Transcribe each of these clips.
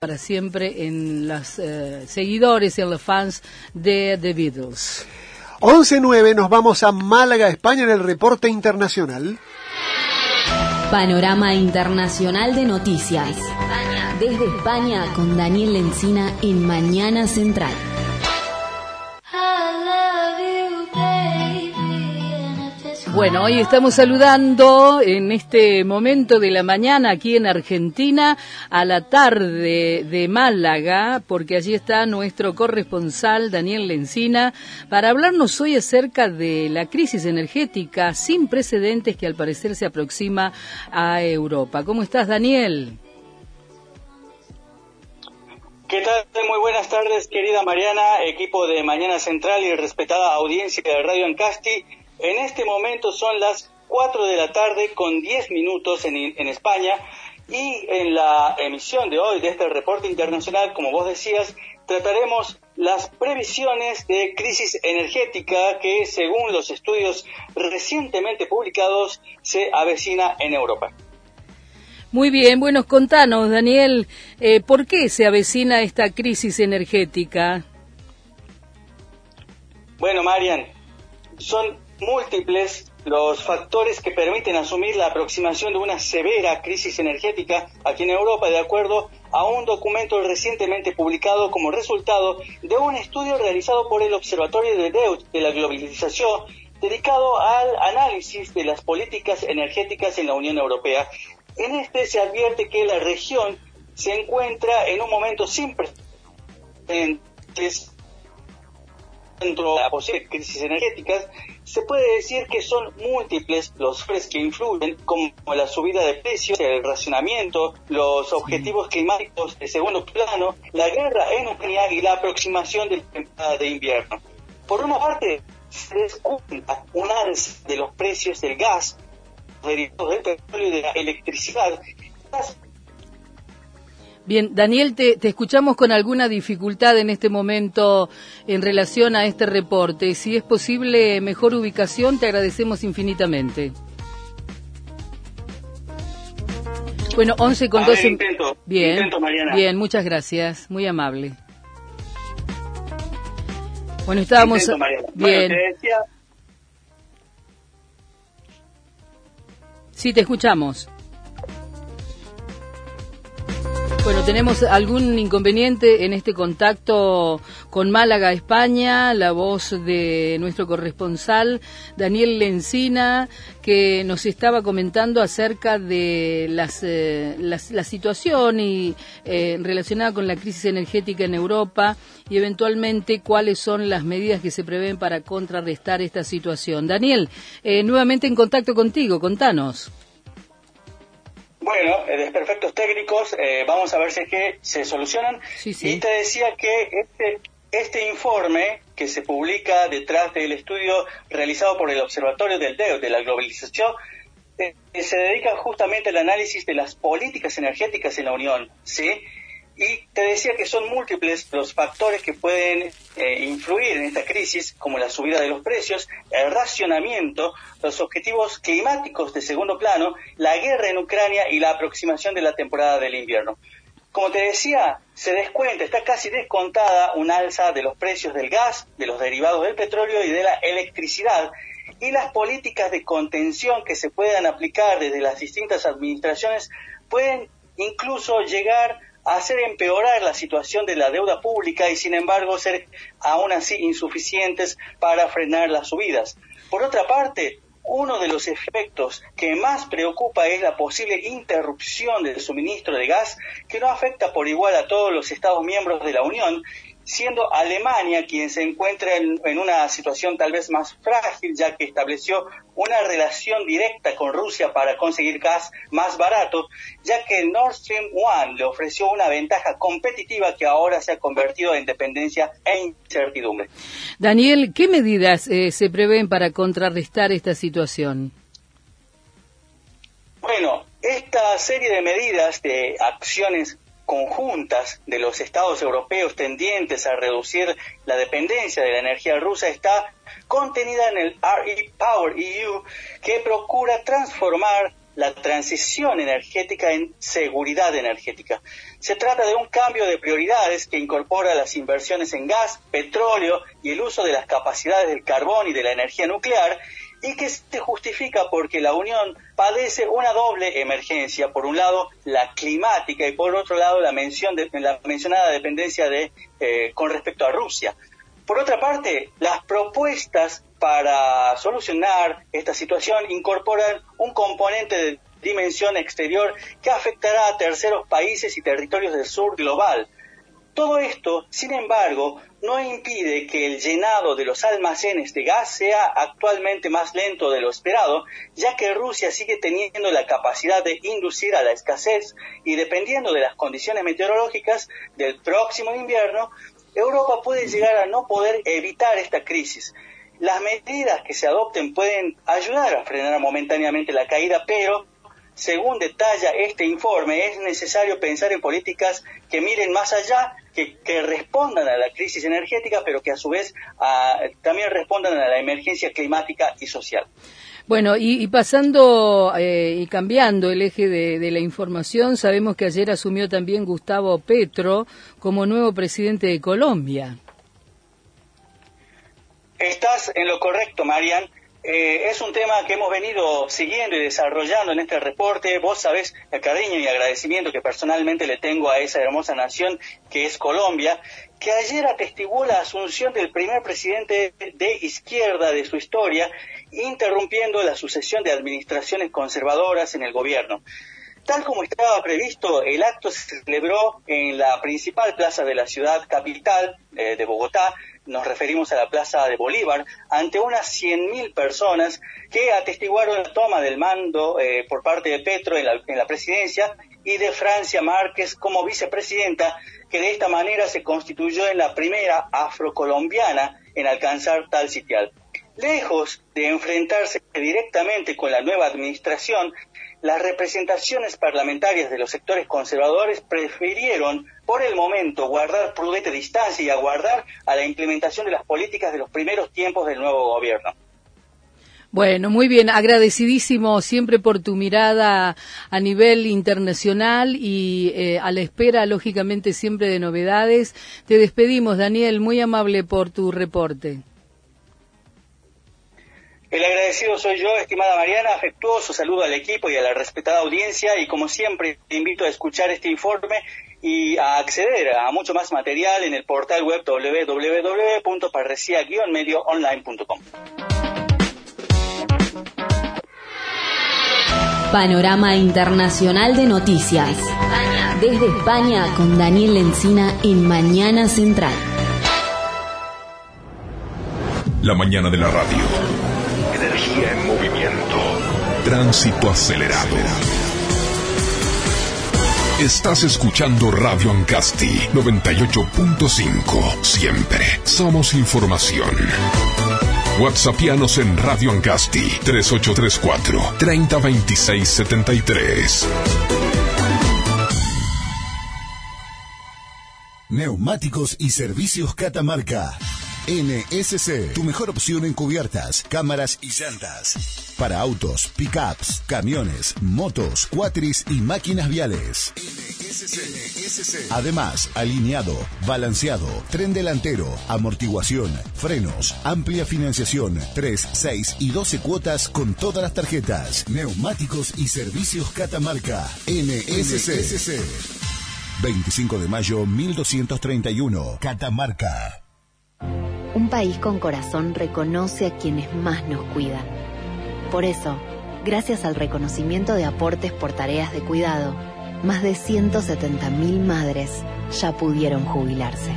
para siempre en los eh, seguidores y en los fans de The Beatles. 11.9 nos vamos a Málaga, España en el reporte internacional. Panorama Internacional de Noticias. Desde España con Daniel Lencina en Mañana Central. Bueno, hoy estamos saludando en este momento de la mañana aquí en Argentina a la tarde de Málaga, porque allí está nuestro corresponsal Daniel Lencina para hablarnos hoy acerca de la crisis energética sin precedentes que al parecer se aproxima a Europa. ¿Cómo estás, Daniel? ¿Qué tal? Muy buenas tardes, querida Mariana, equipo de Mañana Central y respetada audiencia de Radio Ancasti. En este momento son las 4 de la tarde con 10 minutos en, en, España y en la emisión de hoy de este reporte internacional, como vos decías, trataremos las previsiones de crisis energética que, según los estudios recientemente publicados, se avecina en Europa. Muy bien, bueno, contanos, Daniel, eh, ¿por qué se avecina esta crisis energética? Bueno, Marian, son múltiples los factores que permiten asumir la aproximación de una severa crisis energética aquí en Europa, de acuerdo a un documento recientemente publicado como resultado de un estudio realizado por el Observatorio de DEUT de la Globalización dedicado al análisis de las políticas energéticas en la Unión Europea. En este se advierte que la región se encuentra en un momento sin precedentes dentro de crisis energética, se puede decir que son múltiples los factores que influyen, como la subida de precios, el racionamiento, los objetivos climáticos de segundo plano, la guerra en Ucrania y la aproximación de la temporada de invierno. Por una parte, se descuenta un alza de los precios del gas, derivados del petróleo y de la electricidad, Bien, Daniel, te, escuchamos con alguna dificultad en este momento en relación a este reporte. Si es posible mejor ubicación, te agradecemos infinitamente. Bueno, 11 con 12. Intento, bien, intento, Mariana. bien, muchas gracias, muy amable. Bueno, estábamos. Intento. Bien. Bueno, te decía... Sí, te escuchamos. Bueno, tenemos algún inconveniente en este contacto con Málaga, España, la voz de nuestro corresponsal Daniel Lencina, que nos estaba comentando acerca de eh, las la situación y eh, relacionada con la crisis energética en Europa y eventualmente cuáles son las medidas que se prevén para contrarrestar esta situación. Daniel, eh, nuevamente en contacto contigo, contanos. Bueno, eh, desperfectos técnicos, eh, vamos a ver si es que se solucionan. Sí, sí. Y te decía que este, este informe que se publica detrás del estudio realizado por el Observatorio del DEO, de la globalización, eh, se dedica justamente al análisis de las políticas energéticas en la Unión, ¿sí? Y te decía que son múltiples los factores que pueden eh, influir en esta crisis, como la subida de los precios, el racionamiento, los objetivos climáticos de segundo plano, la guerra en Ucrania y la aproximación de la temporada del invierno. Como te decía, se descuenta, está casi descontada un alza de los precios del gas, de los derivados del petróleo y de la electricidad, y las políticas de contención que se puedan aplicar desde las distintas administraciones pueden incluso llegar hacer empeorar la situación de la deuda pública y sin embargo ser aún así insuficientes para frenar las subidas. Por otra parte, uno de los efectos que más preocupa es la posible interrupción del suministro de gas que no afecta por igual a todos los Estados miembros de la Unión siendo Alemania quien se encuentra en, en, una situación tal vez más frágil, ya que estableció una relación directa con Rusia para conseguir gas más barato, ya que Nord Stream 1 le ofreció una ventaja competitiva que ahora se ha convertido en dependencia e incertidumbre. Daniel, ¿qué medidas eh, se prevén para contrarrestar esta situación? Bueno, esta serie de medidas, de acciones conjuntas de los estados europeos tendientes a reducir la dependencia de la energía rusa está contenida en el RE Power EU que procura transformar la transición energética en seguridad energética. Se trata de un cambio de prioridades que incorpora las inversiones en gas, petróleo y el uso de las capacidades del carbón y de la energía nuclear y que se justifica porque la Unión padece una doble emergencia, por un lado la climática y por otro lado la, mención de, la mencionada dependencia de, eh, con respecto a Rusia. Por otra parte, las propuestas para solucionar esta situación incorporan un componente de dimensión exterior que afectará a terceros países y territorios del sur global. Todo esto, sin embargo, no impide que el llenado de los almacenes de gas sea actualmente más lento de lo esperado, ya que Rusia sigue teniendo la capacidad de inducir a la escasez y dependiendo de las condiciones meteorológicas del próximo invierno, Europa puede llegar a no poder evitar esta crisis. Las medidas que se adopten pueden ayudar a frenar momentáneamente la caída, pero según detalla este informe, es necesario pensar en políticas que miren más allá, que, respondan a la crisis energética, pero que a su vez también respondan a la emergencia climática y social. Bueno, y, pasando eh, y cambiando el eje de, la información, sabemos que ayer asumió también Gustavo Petro como nuevo presidente de Colombia. Estás en lo correcto, Marian. Eh, es un tema que hemos venido siguiendo y desarrollando en este reporte. Vos sabés el cariño y agradecimiento que personalmente le tengo a esa hermosa nación que es Colombia, que ayer atestiguó la asunción del primer presidente de izquierda de su historia, interrumpiendo la sucesión de administraciones conservadoras en el gobierno. Tal como estaba previsto, el acto se celebró en la principal plaza de la ciudad capital eh, de Bogotá, nos referimos a la Plaza de Bolívar, ante unas 100.000 personas que atestiguaron la toma del mando eh, por parte de Petro en la, presidencia y de Francia Márquez como vicepresidenta, que de esta manera se constituyó en la primera afrocolombiana en alcanzar tal sitial. Lejos de enfrentarse directamente con la nueva administración, las representaciones parlamentarias de los sectores conservadores prefirieron por el momento guardar prudente distancia y aguardar a la implementación de las políticas de los primeros tiempos del nuevo gobierno. Bueno, muy bien, agradecidísimo siempre por tu mirada a nivel internacional y eh, a la espera, lógicamente, siempre de novedades. Te despedimos, Daniel, muy amable por tu reporte. El agradecido soy yo, estimada Mariana, afectuoso saludo al equipo y a la respetada audiencia y como siempre te invito a escuchar este informe y a acceder a mucho más material en el portal web www.parrecia-medioonline.com. Panorama Internacional de Noticias. Desde España con Daniel Lencina en Mañana Central. La mañana de la radio. Tránsito acelerado. Estás escuchando Radio Ancasti 98.5. Siempre somos información. WhatsAppianos en Radio Ancasti 3834 302673. Neumáticos y servicios Catamarca. NSC, tu mejor opción en cubiertas, cámaras y llantas. Para autos, pickups, camiones, motos, cuatris y máquinas viales. NSC. Además, alineado, balanceado, tren delantero, amortiguación, frenos, amplia financiación, 3, 6 y 12 cuotas con todas las tarjetas. Neumáticos y servicios Catamarca. NSC. 25 de mayo 1231. Catamarca. Un país con corazón reconoce a quienes más nos cuidan. Por eso, gracias al reconocimiento de aportes por tareas de cuidado, más de 170.000 madres ya pudieron jubilarse.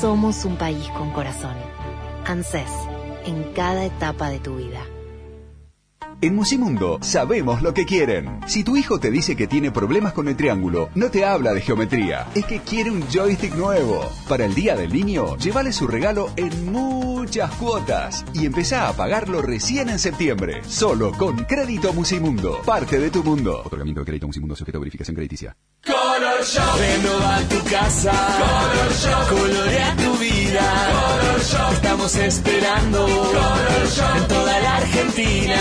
Somos un país con corazón. ANSES, en cada etapa de tu vida. En Musimundo sabemos lo que quieren. Si tu hijo te dice que tiene problemas con el triángulo, no te habla de geometría, es que quiere un joystick nuevo. Para el Día del Niño, llévale su regalo en muchas cuotas y empezá a pagarlo recién en septiembre, solo con Crédito Musimundo, parte de tu mundo. Otorgamiento de crédito Musimundo sujeto a verificación crediticia. Color Shop. Renova tu casa. Color Shop. Colorea tu vida. Color Shop. Estamos esperando. Color Shop. En toda la Argentina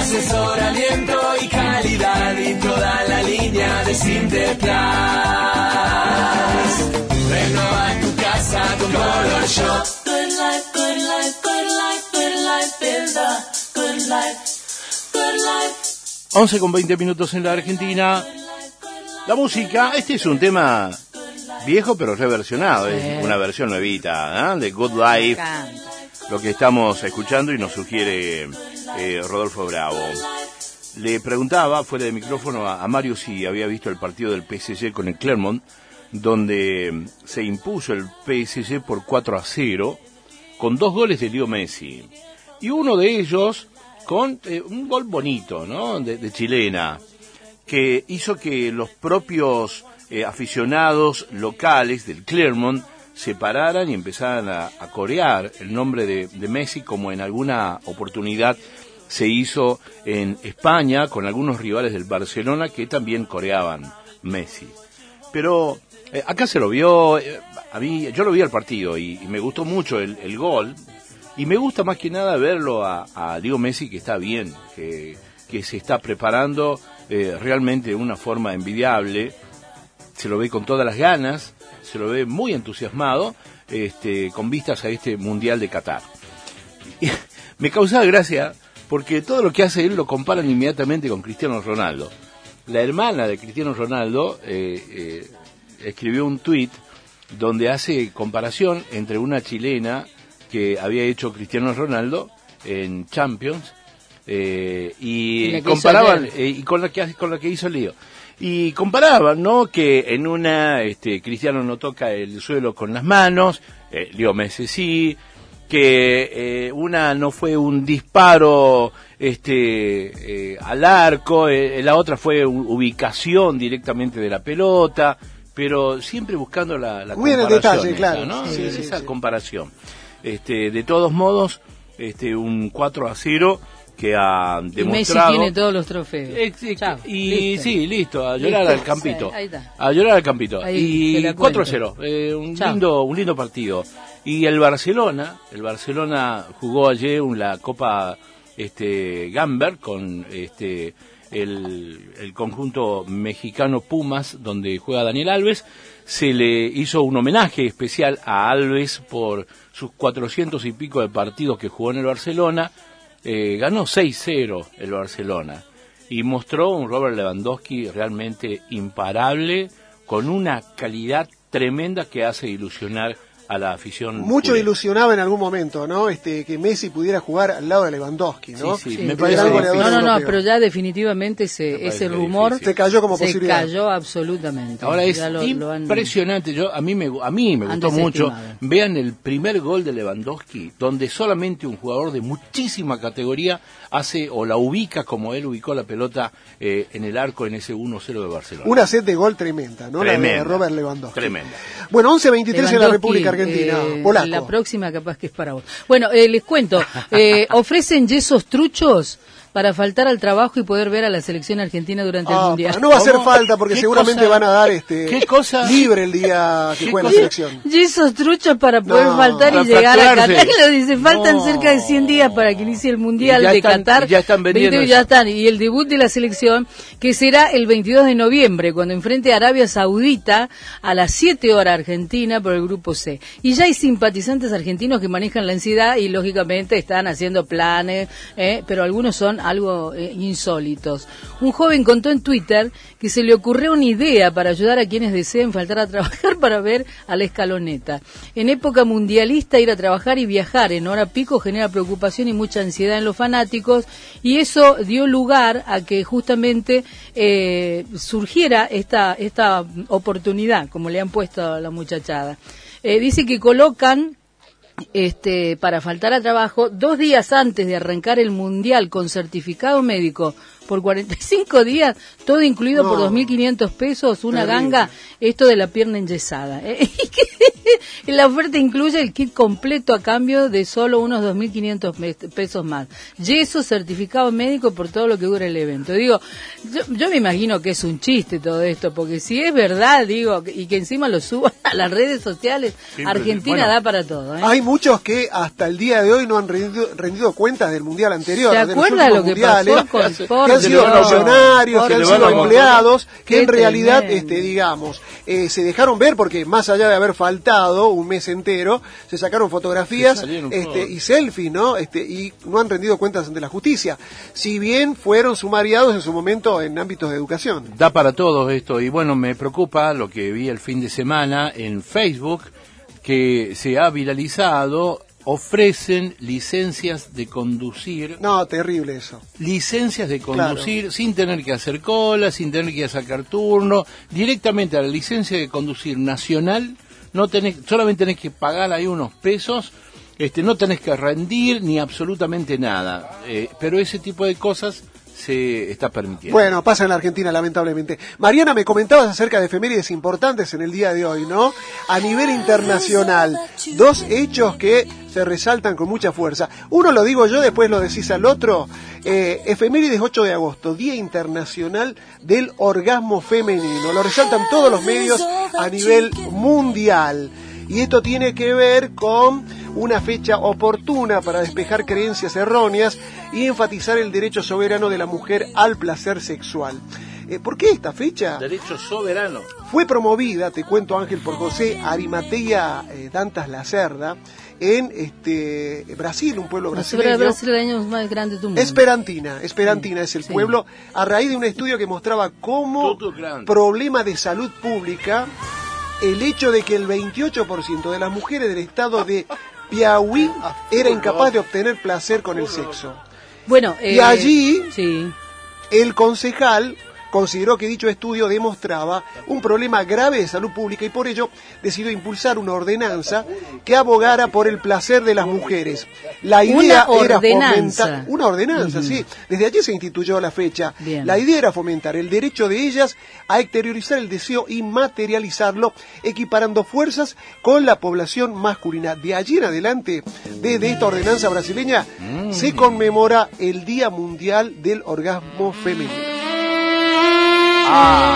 asesoramiento y calidad y toda la línea de Sinterplas. Renova tu casa con Color Shop. Good life, good life, good life, good life, build a good life, good life. 11 con 20 minutos en la Argentina. La música, este es un tema viejo pero reversionado, es una versión nuevita ¿eh? de Good Life, lo que estamos escuchando y nos sugiere eh, Rodolfo Bravo. Le preguntaba fuera de micrófono a, a Mario si había visto el partido del PSG con el Clermont, donde se impuso el PSG por 4 a 0 con dos goles de Leo Messi. Y uno de ellos con eh, un gol bonito, ¿no? De, de chilena, que hizo que los propios eh, aficionados locales del Clermont se pararan y empezaran a, corear el nombre de, Messi como en alguna oportunidad se hizo en España con algunos rivales del Barcelona que también coreaban Messi. Pero eh, acá se lo vio, eh, a mí, yo lo vi al partido y, me gustó mucho el, gol. Y me gusta más que nada verlo a, a Messi que está bien, que, que se está preparando eh, realmente de una forma envidiable. Se lo ve con todas las ganas, se lo ve muy entusiasmado este, con vistas a este Mundial de Qatar. Me causaba gracia porque todo lo que hace él lo comparan inmediatamente con Cristiano Ronaldo. La hermana de Cristiano Ronaldo eh, eh, escribió un tuit donde hace comparación entre una chilena que había hecho Cristiano Ronaldo en Champions eh, Y comparaban eh, y con la que con la que hizo Leo y comparaban no que en una este Cristiano no toca el suelo con las manos eh, Leo Messi sí que eh, una no fue un disparo este eh, al arco eh, la otra fue ubicación directamente de la pelota pero siempre buscando la, la Muy en el comparación detalle, esa, claro. ¿no? Sí, Sí, sí, esa sí. comparación este de todos modos este un 4 a 0 que ha Y Messi demostrado tiene todos los trofeos. Ex- ex- Chao, y listo. sí, listo, a llorar Listo. al campito. Ahí está. A llorar al campito. Ahí y 4 a cuento. 0, eh, un Chao. lindo un lindo partido. Y el Barcelona, el Barcelona jugó ayer la Copa este Gamber con este el, el conjunto mexicano Pumas donde juega Daniel Alves se le hizo un homenaje especial a Alves por sus 400 y pico de partidos que jugó en el Barcelona eh, ganó 6-0 el Barcelona y mostró un Robert Lewandowski realmente imparable con una calidad tremenda que hace ilusionar a la afición. Mucho culé. ilusionaba en algún momento, ¿no? Este, que Messi pudiera jugar al lado de Lewandowski, ¿no? Sí, sí, Sí, me El parece no, no, no, pero ya definitivamente ese, ese rumor difícil. Se cayó como se posibilidad. cayó absolutamente. Ahora es lo- impresionante. Yo a mí me a mí me gustó mucho. Vean el primer gol de Lewandowski, donde solamente un jugador de muchísima categoría hace o la ubica como él ubicó la pelota eh, en el arco en ese 1-0 de Barcelona. Una set de gol tremenda, ¿no? La de Tremenda, Robert Lewandowski. Tremenda. Bueno, 11.23 en la República Argentina. Eh, Polaco. La próxima capaz que es para vos. Bueno, eh, les cuento, eh, ofrecen yesos truchos para faltar al trabajo y poder ver a la selección argentina durante el Ah, Mundial. no va a hacer ¿Cómo? falta porque ¿Qué seguramente cosa? van a dar este ¿Qué cosa? libre el día que ¿Qué juega la selección. Yesos truchos para poder No, faltar para y llegar a. Qatar. Lo dice, faltan No. cerca de 100 días para que inicie el Mundial de están- Qatar. y ya están vendiendo 20, eso. ya están. Y el debut de la selección, que será el 22 de noviembre, cuando enfrente a Arabia Saudita a las 7 horas Argentina por el grupo C. Y ya hay simpatizantes argentinos que manejan la ansiedad y lógicamente están haciendo planes, eh, pero algunos son algo eh, insólitos. Un joven contó en Twitter que se le ocurrió una idea para ayudar a quienes deseen faltar a trabajar para ver a la escaloneta. En época mundialista ir a trabajar y viajar en hora pico genera preocupación y mucha ansiedad en los fanáticos y eso dio lugar a que justamente eh, surgiera esta, esta oportunidad, como le han puesto a la muchachada. Eh, dice que colocan este, para faltar a trabajo dos días antes de arrancar el mundial con certificado médico por 45 días, todo incluido por No. 2.500 pesos, una Terrible. ganga, esto de la pierna enyesada. ¿eh? la oferta incluye el kit completo a cambio de solo unos 2.500 me- pesos más. Yeso, certificado médico por todo lo que dura el evento. Digo, yo, yo me imagino que es un chiste todo esto, porque si es verdad, digo, y que encima lo suban a las redes sociales, Argentina bueno. da para todo. ¿eh? Hay muchos que hasta el día de hoy no han rendido, rendido cuentas del mundial anterior. ¿Se de los acuerda últimos lo que mundiales, pasó con Porto? Han sido funcionarios, que han sido empleados, que en realidad, tremendo. este, digamos, eh, se dejaron ver porque más allá de haber faltado un mes entero, se sacaron fotografías Se este, todos. y selfies, ¿no? Este, y no han rendido cuentas ante la justicia. Si bien fueron sumariados en su momento en ámbitos de educación. Da para todo esto y bueno, me preocupa lo que vi el fin de semana en Facebook que se ha viralizado, ofrecen licencias de conducir. No, terrible eso. licencias de conducir sin tener que hacer cola, sin tener que sacar turno, directamente a la licencia de conducir nacional, no tenés, solamente tenés que pagar ahí unos pesos, este, no tenés que rendir ni absolutamente nada, Eh, pero ese tipo de cosas se está permitiendo. Bueno, pasa en la Argentina, lamentablemente. Mariana, me comentabas acerca de efemérides importantes en el día de hoy, ¿no? A nivel internacional, dos hechos que se resaltan con mucha fuerza. Uno lo digo yo, después lo decís al otro. Eh, efemérides 8 de agosto, Día Internacional del Orgasmo Femenino. Lo resaltan todos los medios a nivel mundial. Y esto tiene que ver con una fecha oportuna para despejar creencias erróneas y enfatizar el derecho soberano de la mujer al placer sexual. Eh, ¿Por qué esta fecha? Derecho soberano. Fue promovida, te cuento Ángel, por José Arimatea eh, Dantas Lacerda en este Brasil, un pueblo brasileño. brasileños más grandes del mundo. Esperantina, Esperantina es el pueblo, a raíz de un estudio que mostraba cómo problema de salud pública el hecho de que el 28% de las mujeres del estado de Piauí era incapaz de obtener placer con el sexo. Bueno, Y eh, allí sí. el concejal consideró que dicho estudio demostraba un problema grave de salud pública y por ello decidió impulsar una ordenanza que abogara por el placer de las mujeres. La idea Una era fomentar una ordenanza, sí. Desde allí se instituyó la fecha. Bien. La idea era fomentar el derecho de ellas a exteriorizar el deseo y materializarlo, equiparando fuerzas con la población masculina. De allí en adelante, desde esta ordenanza brasileña, se conmemora el Día Mundial del Orgasmo Femenino. Ah,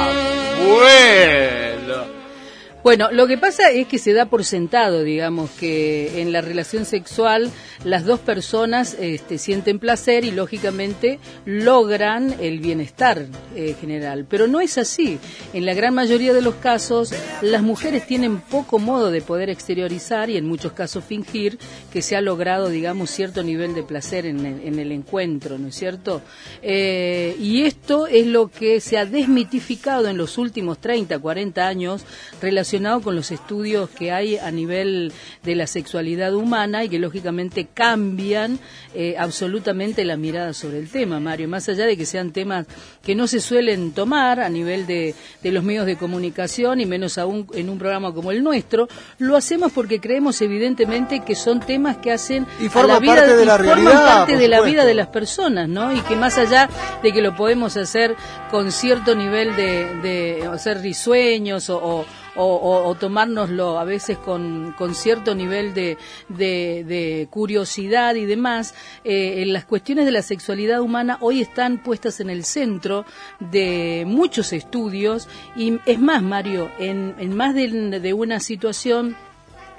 bueno. Lo que pasa es que se da por sentado, digamos, que en la relación sexual las dos personas este, sienten placer y lógicamente logran el bienestar eh, general. Pero no es así. En la gran mayoría de los casos, las mujeres tienen poco modo de poder exteriorizar y en muchos casos fingir que se ha logrado, digamos, cierto nivel de placer en el, en el encuentro, ¿no es cierto? Eh, y esto es lo que se ha desmitificado en los últimos 30, 40 años relacionado con los estudios que hay a nivel de la sexualidad humana y que lógicamente cambian eh, absolutamente la mirada sobre el tema, Mario, más allá de que sean temas que no se suelen tomar a nivel de, de los medios de comunicación y menos aún en un programa como el nuestro, lo hacemos porque creemos evidentemente que son temas que hacen Y a la vida parte de la forman realidad, parte por de la supuesto. vida de las personas, ¿no? Y que más allá de que lo podemos hacer con cierto nivel de, de hacer risueños o, o, o- o tomárnoslo a veces con, con cierto nivel de, de- de curiosidad y demás, eh, las cuestiones de la sexualidad humana hoy están puestas en el centro de muchos estudios y es más, Mario, en, en más de una situación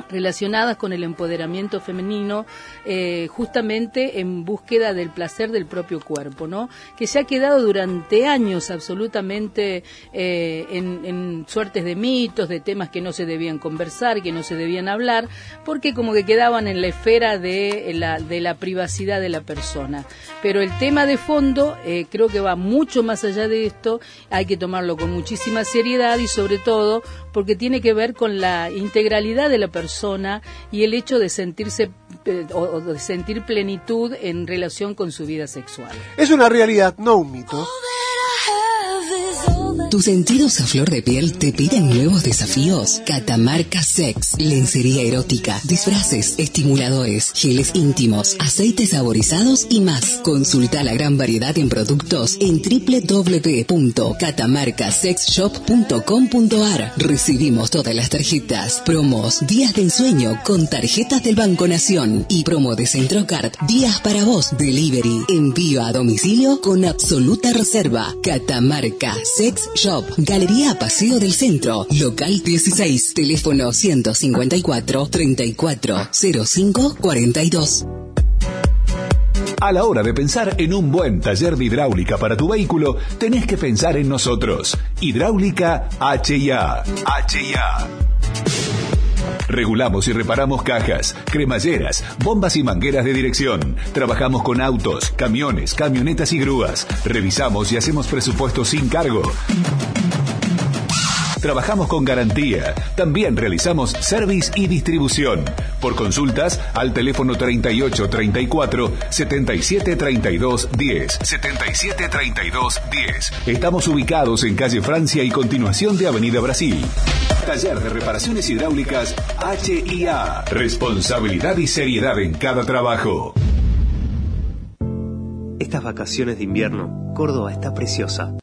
relacionadas con el empoderamiento femenino, eh, justamente en búsqueda del placer del propio cuerpo, ¿no? Que se ha quedado durante años absolutamente eh, en, suertes de mitos, de temas que no se debían conversar, que no se debían hablar, porque como que quedaban en la esfera de la, de la privacidad de la persona. Pero el tema de fondo eh, creo que va mucho más allá de esto, hay que tomarlo con muchísima seriedad y sobre todo porque tiene que ver con la integralidad de la persona y el hecho de sentirse eh, o, o de sentir plenitud en relación con su vida sexual. Es una realidad, no un mito. ¿Tus sentidos a flor de piel te piden nuevos desafíos? Catamarca Sex, lencería erótica, disfraces, estimuladores, geles íntimos, aceites saborizados y más. Consulta la gran variedad en productos en www.catamarcasexshop.com.ar. Recibimos todas las tarjetas, promos, días de ensueño con tarjetas del Banco Nación y promo de Centrocard, días para vos, delivery, envío a domicilio con absoluta reserva. Catamarca Sex Shop, Galería Paseo del Centro, local 16, teléfono 154 34 05 42. A la hora de pensar en un buen taller de hidráulica para tu vehículo, tenés que pensar en nosotros. Hidráulica HIA. HIA. Regulamos y reparamos cajas, cremalleras, bombas y mangueras de dirección. Trabajamos con autos, camiones, camionetas y grúas. Revisamos y hacemos presupuestos sin cargo. Trabajamos con garantía. También realizamos service y distribución. Por consultas al teléfono 38 34 77 32 10. 77 32 10. Estamos ubicados en calle Francia y continuación de Avenida Brasil. Taller de reparaciones hidráulicas HIA. Responsabilidad y seriedad en cada trabajo. Estas vacaciones de invierno, Córdoba está preciosa.